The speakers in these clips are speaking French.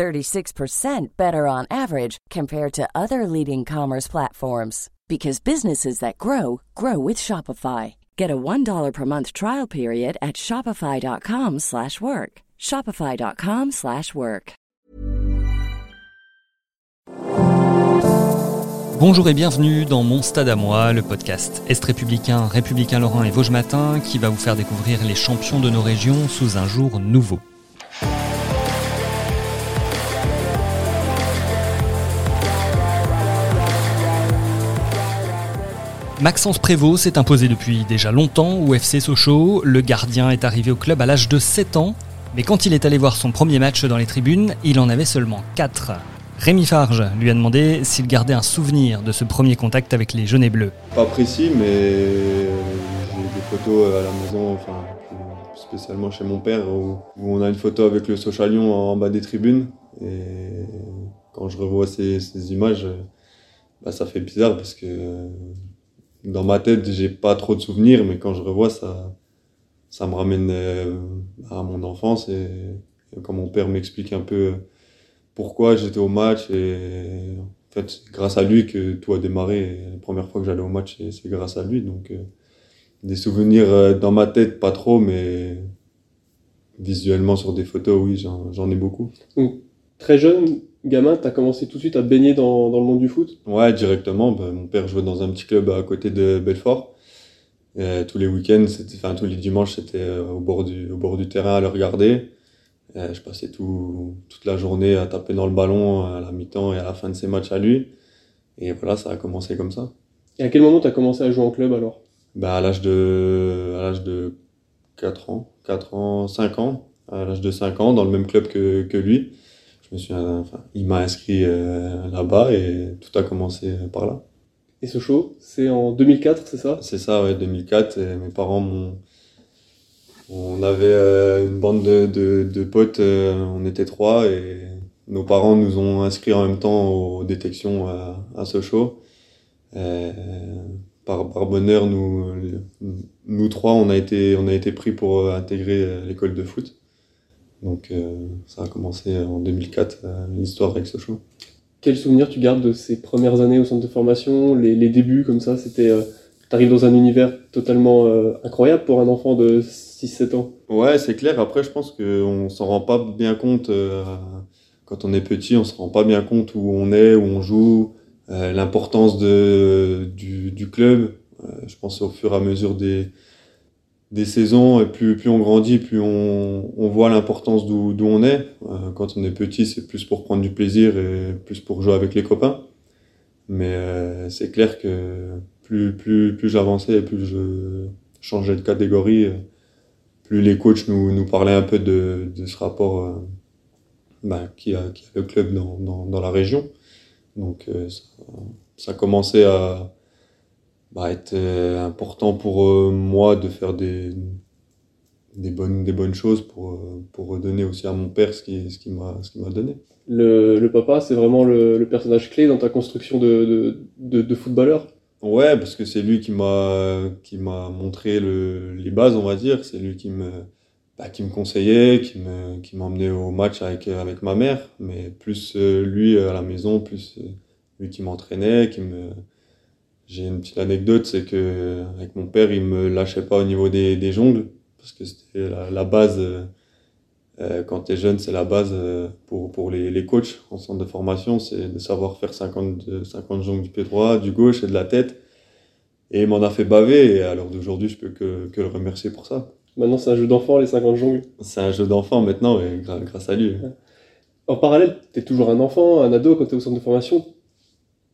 36% better on average compared to other leading commerce platforms because businesses that grow grow with Shopify. Get a $1 per month trial period at shopify.com/work. shopify.com/work. Bonjour et bienvenue dans Mon Stade à moi, le podcast Est républicain, républicain Lorrain et Vosges Matin qui va vous faire découvrir les champions de nos régions sous un jour nouveau. Maxence Prévost s'est imposé depuis déjà longtemps au FC Sochaux. Le gardien est arrivé au club à l'âge de 7 ans, mais quand il est allé voir son premier match dans les tribunes, il en avait seulement 4. Rémi Farge lui a demandé s'il gardait un souvenir de ce premier contact avec les jaunes et bleus. Pas précis, mais j'ai des photos à la maison, enfin, spécialement chez mon père, où, on a une photo avec le Sochalion en bas des tribunes. Et quand je revois ces, images, bah, ça fait bizarre parce que dans ma tête, j'ai pas trop de souvenirs, mais quand je revois ça, ça me ramène euh, à mon enfance et, quand mon père m'explique un peu pourquoi j'étais au match et en fait, c'est grâce à lui que tout a démarré. La première fois que j'allais au match, c'est grâce à lui. Donc, euh, des souvenirs euh, dans ma tête, pas trop, mais visuellement sur des photos, oui, j'en ai beaucoup. très jeune, gamin, tu as commencé tout de suite à baigner dans, dans le monde du foot? Ouais, directement. Ben, mon père jouait dans un petit club à côté de Belfort. tous les week-ends, enfin tous les dimanches, c'était euh, au, bord du, au bord du terrain à le regarder. je passais tout, toute la journée à taper dans le ballon à la mi-temps et à la fin de ses matchs à lui. Et voilà, ça a commencé comme ça. Et à quel moment tu as commencé à jouer en club alors? Ben, À l'âge de, à l'âge de 4 ans, 4 ans, 5 ans. À l'âge de 5 ans, dans le même club que, que lui me suis, enfin, il m'a inscrit euh, là-bas et tout a commencé par là. Et ce show, c'est en 2004, c'est ça? C'est ça, ouais, 2004. Et mes parents m'ont. On avait euh, une bande de, de, de potes, euh, on était trois, et nos parents nous ont inscrits en même temps aux détections à, à Sochaux. par, par bonheur, nous, nous trois, on a été, on a été pris pour intégrer l'école de foot. Donc euh, ça a commencé en 2004, euh, l'histoire avec Sochaux. Quel souvenir tu gardes de ces premières années au centre de formation, les, les débuts comme ça C'était, euh, arrives dans un univers totalement incroyable pour un enfant de 6-7 ans. Ouais, c'est clair. Après, je pense qu'on s'en rend pas bien compte quand on est petit. On se rend pas bien compte où on est, où on joue, l'importance de du, du club. je pense au fur et à mesure des des saisons, et plus, plus on grandit, plus on, on voit l'importance d'où on est. Euh, quand on est petit, c'est plus pour prendre du plaisir et plus pour jouer avec les copains. Mais euh, c'est clair que plus, plus, plus j'avançais et plus je changeais de catégorie, plus les coachs nous, nous parlaient un peu de, de ce rapport euh, bah, qui, a, qui a le club dans, dans, dans la région. Donc ça, ça commençait à bah, être euh, important pour euh, moi de faire des, des, bonnes, des bonnes choses pour, euh, pour redonner aussi à mon père ce qu'il ce qui m'a donné. Le, le papa, c'est vraiment le, le, personnage clé dans ta construction de, de, de, footballeur? Ouais, parce que c'est lui qui m'a qui m'a montré le, les bases, on va dire. C'est lui qui me bah, qui me conseillait, qui me qui m'emmenait au match avec avec ma mère, mais plus lui à la maison, plus lui qui m'entraînait, qui me j'ai une petite anecdote, c'est que avec mon père, il me lâchait pas au niveau des, des jongles, parce que c'était la, la, base. Euh, euh quand tu es jeune, c'est la base euh, pour, pour les, les coachs en centre de formation, c'est de savoir faire 50, 50 jongles du pied droit, du gauche et de la tête. Et il m'en a fait baver, et à l'heure d'aujourd'hui, je peux que, que le remercier pour ça. Maintenant, c'est un jeu d'enfant, les 50 jongles? C'est un jeu d'enfant maintenant, et grâce à lui. En parallèle, tu es toujours un enfant, un ado quand tu es au centre de formation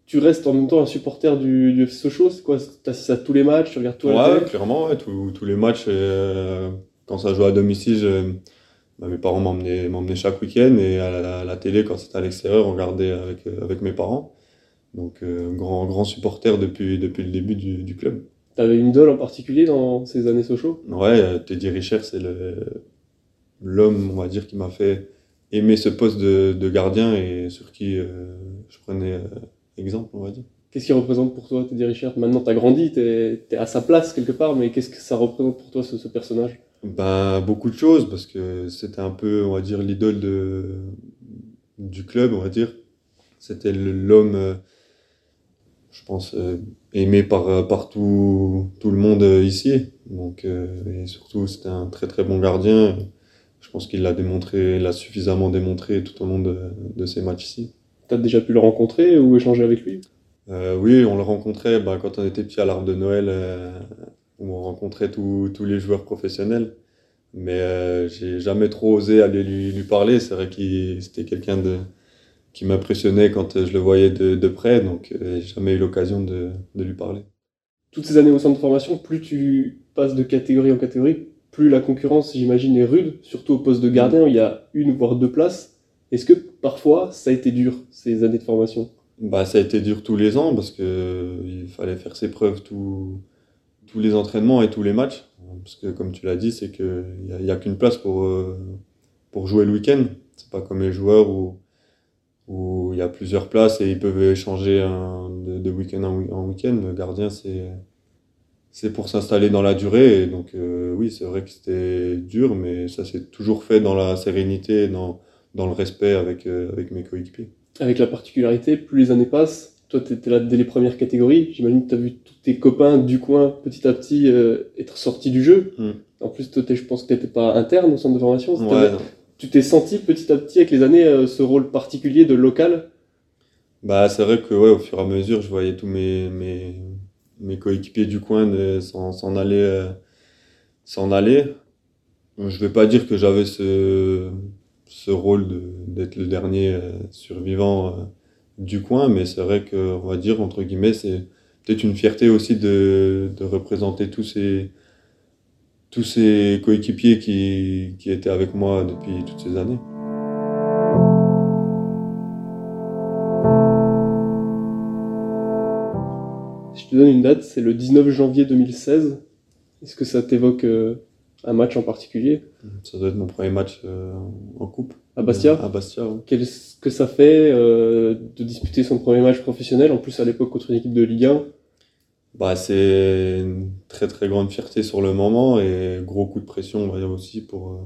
tu restes en même temps un supporter du, du FC Sochaux C'est quoi Tu assistes à tous les matchs Tu regardes tout Ouais, clairement, ouais, tous, les matchs. Euh, quand ça joue à domicile, bah, mes parents m'emmenaient chaque week-end et à la, télé, quand c'était à l'extérieur, on regardait avec, euh, avec mes parents. Donc, grand, grand supporter depuis, depuis le début du, du club. T'avais une idole en particulier dans ces années Sochaux? Ouais, Teddy Richer, c'est l'homme, on va dire, qui m'a fait aimer ce poste de, de gardien et sur qui je prenais exemple, on va dire. Qu'est-ce qu'il représente pour toi, Teddy Richard? Maintenant, tu as grandi, tu es, à sa place quelque part, mais qu'est-ce que ça représente pour toi, ce, personnage? Ben, Beaucoup de choses, parce que c'était un peu, on va dire, l'idole du club, on va dire. C'était l'homme, euh, je pense, euh, aimé par, par tout, tout, le monde euh, ici. Donc, et surtout, c'était un très très bon gardien. Je pense qu'il l'a démontré, l'a suffisamment démontré tout au long de, de ses matchs ici. Tu as déjà pu le rencontrer ou échanger avec lui euh, Oui, on le rencontrait bah, quand on était petit à l'arbre de Noël, euh, où on rencontrait tous les joueurs professionnels. Mais euh, j'ai jamais trop osé aller lui, lui parler. C'est vrai qu'il c'était quelqu'un de qui m'impressionnait quand je le voyais de, de près, donc j'ai jamais eu l'occasion de, de lui parler. Toutes ces années au centre de formation, plus tu passes de catégorie en catégorie, plus la concurrence, j'imagine, est rude, surtout au poste de gardien, où il y a une voire deux places. Est-ce que parfois ça a été dur, ces années de formation? Bah, Ça a été dur tous les ans parce qu'il fallait faire ses preuves tous les entraînements et tous les matchs. Parce que comme tu l'as dit, c'est qu'il n'y a, qu'une place pour, euh, pour jouer le week-end. C'est pas comme les joueurs où, il y a plusieurs places et ils peuvent échanger de, week-end en week-end. Le gardien, c'est c'est pour s'installer dans la durée. Donc, euh, oui, c'est vrai que c'était dur, mais ça s'est toujours fait dans la sérénité, dans, dans le respect avec, euh, avec mes coéquipiers. Avec la particularité, plus les années passent, toi tu étais là dès les premières catégories, j'imagine que tu as vu tous tes copains du coin petit à petit euh, être sortis du jeu. Hmm. En plus, toi, je pense que tu n'étais pas interne au centre de formation. tu t'es senti petit à petit avec les années euh, ce rôle particulier de local? Bah, C'est vrai que ouais, au fur et à mesure, je voyais tous mes, mes, mes coéquipiers du coin s'en aller. s'en aller. Je vais pas dire que j'avais ce, ce rôle d'être le dernier euh, survivant euh, du coin, mais c'est vrai qu'on va dire, entre guillemets, c'est peut-être une fierté aussi de, de, représenter tous ces, tous ces coéquipiers qui, qui étaient avec moi depuis toutes ces années. Je te donne une date, c'est le 19 janvier 2016. Est-ce que ça t'évoque euh, un match en particulier Ça doit être mon premier match euh, en coupe. À Bastia À Bastia, Qu'est-ce que ça fait euh, de disputer son premier match professionnel, en plus à l'époque contre une équipe de Ligue 1 bah, C'est une très très grande fierté sur le moment et gros coup de pression on va dire aussi pour, euh,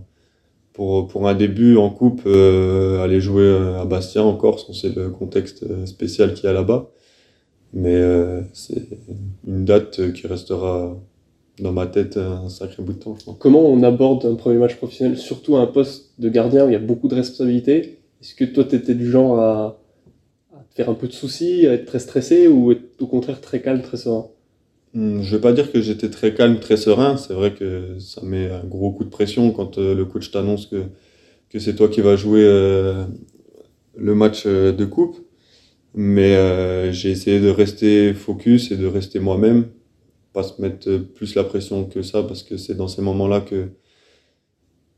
pour, pour un début en coupe, aller jouer à Bastia en Corse, on sait le contexte spécial qu'il y a là-bas. Mais c'est une date qui restera dans ma tête un sacré bout de temps. Comment on aborde un premier match professionnel, surtout à un poste de gardien où il y a beaucoup de responsabilités? Est-ce que toi, tu étais du genre à, te faire un peu de soucis, à être très stressé ou être au contraire très calme, très serein? Hmm, Je vais pas dire que j'étais très calme, très serein. C'est vrai que ça met un gros coup de pression quand euh, le coach t'annonce que, que c'est toi qui vas jouer euh, le match euh, de coupe. Mais j'ai essayé de rester focus et de rester moi-même pas se mettre plus la pression que ça parce que c'est dans ces moments-là que,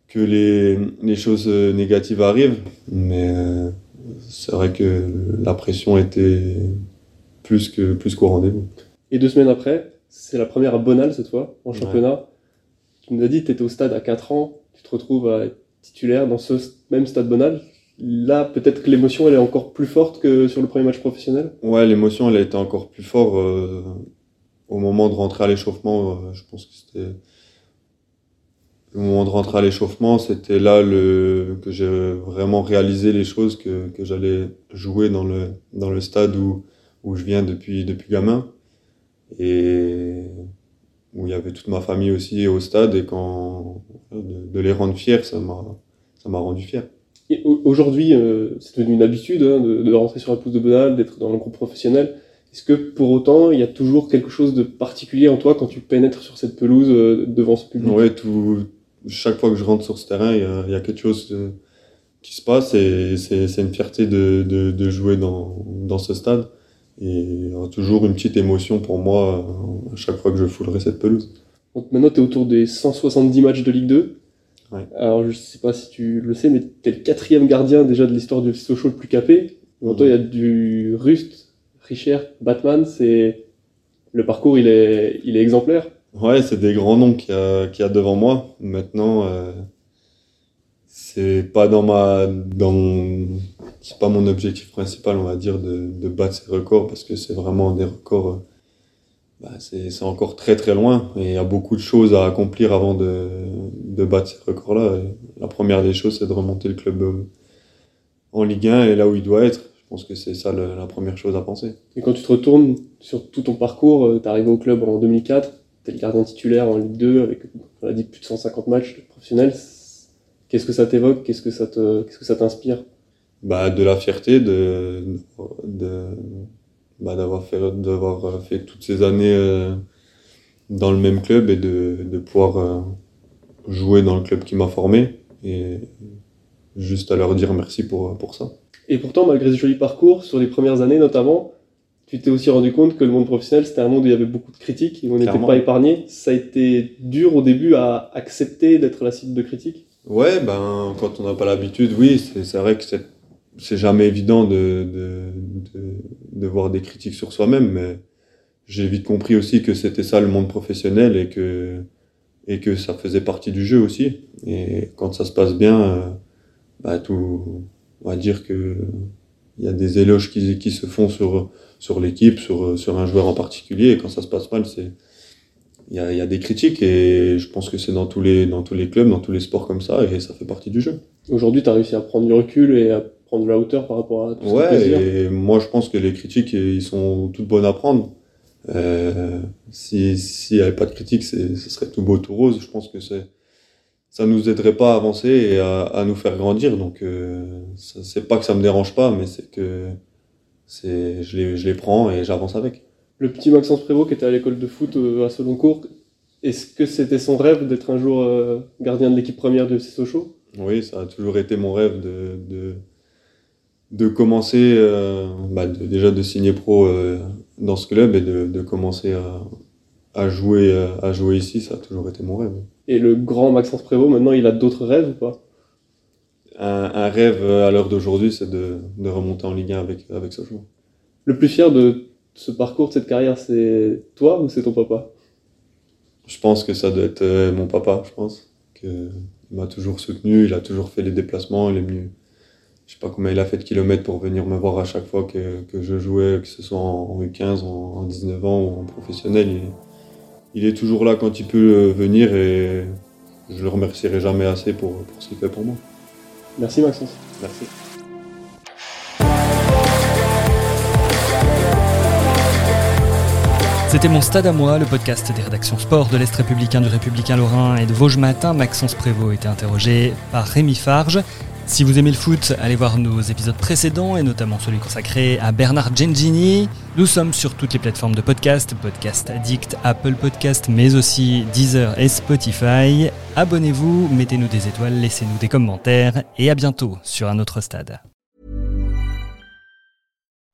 que les, les, choses négatives arrivent. Mais euh, c'est vrai que la pression était plus qu'au plus qu'au rendez-vous. Et deux semaines après, c'est la première à Bonal cette fois, en championnat. Tu nous as dit tu étais au stade à 4 ans, tu te retrouves à être titulaire dans ce même stade Bonal. Là, peut-être que l'émotion, elle est encore plus forte que sur le premier match professionnel? Ouais, l'émotion, elle a été encore plus forte. Euh, au moment de rentrer à l'échauffement, euh, je pense que c'était le moment de rentrer à l'échauffement, c'était là le, que j'ai vraiment réalisé les choses que, que j'allais jouer dans le, dans le stade où, où je viens depuis, depuis gamin. Et où il y avait toute ma famille aussi au stade. Et quand de, les rendre fiers, ça m'a, rendu fier. aujourd'hui, euh, c'est devenu une habitude hein, de, de, rentrer sur la pousse de Bonal, d'être dans le groupe professionnel. Est-ce que pour autant, il y a toujours quelque chose de particulier en toi quand tu pénètres sur cette pelouse euh, devant ce public? Oui, chaque fois que je rentre sur ce terrain, il y a, quelque chose euh, qui se passe et c'est une fierté de, de, jouer dans, dans, ce stade. Et il y a toujours une petite émotion pour moi euh, à chaque fois que je foulerai cette pelouse. Donc maintenant, tu es autour des 170 matchs de Ligue 2. Alors, je ne sais pas si tu le sais, mais tu es le quatrième gardien déjà de l'histoire du Sochaux le plus capé. Toi, il y a du Rust, Richard, Batman, c'est le parcours, il est, exemplaire. Ouais, c'est des grands noms qu'il y, a, devant moi. Maintenant, euh, c'est pas dans ma, dans, c'est pas mon objectif principal, on va dire, de, battre ces records parce que c'est vraiment des records. Euh, bah, c'est encore très très loin et il y a beaucoup de choses à accomplir avant de, de battre ces records-là. La première des choses, c'est de remonter le club euh, en Ligue 1 et là où il doit être. Je pense que c'est ça la première chose à penser. Et quand tu te retournes sur tout ton parcours, euh, tu es arrivé au club en 2004, tu es le gardien titulaire en Ligue 2 avec, on a dit, plus de 150 matchs professionnels. Qu'est-ce que ça t'évoque? Qu'est-ce que ça te, qu'est-ce que ça t'inspire? Bah, de la fierté de, de bah, d'avoir fait d'avoir fait toutes ces années euh, dans le même club et de, de pouvoir euh, jouer dans le club qui m'a formé et juste à leur dire merci pour, pour ça. Et pourtant, malgré ce joli parcours, sur les premières années notamment, tu t'es aussi rendu compte que le monde professionnel, c'était un monde où il y avait beaucoup de critiques et on n'était pas épargné. Ça a été dur au début à accepter d'être la cible de critiques? Ouais, ben, quand on n'a pas l'habitude, oui, c'est vrai que c'est c'est jamais évident de, de, de, de, voir des critiques sur soi-même, mais j'ai vite compris aussi que c'était ça le monde professionnel et que, et que ça faisait partie du jeu aussi. Et quand ça se passe bien, euh, bah tout, on va dire que il y a des éloges qui, qui se font sur, sur l'équipe, sur, sur un joueur en particulier, et quand ça se passe mal, c'est, il y a, y a, des critiques et je pense que c'est dans tous les dans tous les clubs, dans tous les sports comme ça et ça fait partie du jeu. Aujourd'hui, tu as réussi à prendre du recul et à prendre de la hauteur par rapport à tout ouais, et moi je pense que les critiques ils sont toutes bonnes à prendre. Euh, si s'il n'y avait pas de critiques, ce serait tout beau tout rose. Je pense que c'est ça nous aiderait pas à avancer et à, à nous faire grandir. Donc euh, c'est pas que ça me dérange pas, mais c'est que c'est je les je les prends et j'avance avec. Le petit Maxence Prévost qui était à l'école de foot euh, à Seloncourt, est-ce que c'était son rêve d'être un jour euh, gardien de l'équipe première de Sochaux? Oui, ça a toujours été mon rêve de, de de commencer euh, bah déjà de signer pro euh, dans ce club et de, de commencer à, à jouer euh, à jouer ici ça a toujours été mon rêve. Et le grand Maxence Prévost maintenant il a d'autres rêves ou pas? Un, un, rêve à l'heure d'aujourd'hui c'est de, de, remonter en Ligue 1 avec avec ce joueur le plus fier de ce parcours de cette carrière c'est toi ou c'est ton papa? Je pense que ça doit être mon papa je pense que il m'a toujours soutenu il a toujours fait les déplacements il est venu je sais pas combien il a fait de kilomètres pour venir me voir à chaque fois que, que je jouais, que ce soit en U15, en, en 19 ans ou en professionnel. Il, il, est toujours là quand il peut venir et je le remercierai jamais assez pour, pour ce qu'il fait pour moi. Merci Maxence. Merci. C'était mon stade à moi, le podcast des rédactions sport de l'Est républicain, du Républicain Lorrain et de Vosges Matin. Maxence Prévost était interrogé par Rémi Farge. Si vous aimez le foot, allez voir nos épisodes précédents et notamment celui consacré à Bernard Gengini. Nous sommes sur toutes les plateformes de podcast, Podcast Addict, Apple Podcast, mais aussi Deezer et Spotify. Abonnez-vous, mettez-nous des étoiles, laissez-nous des commentaires et à bientôt sur un autre stade.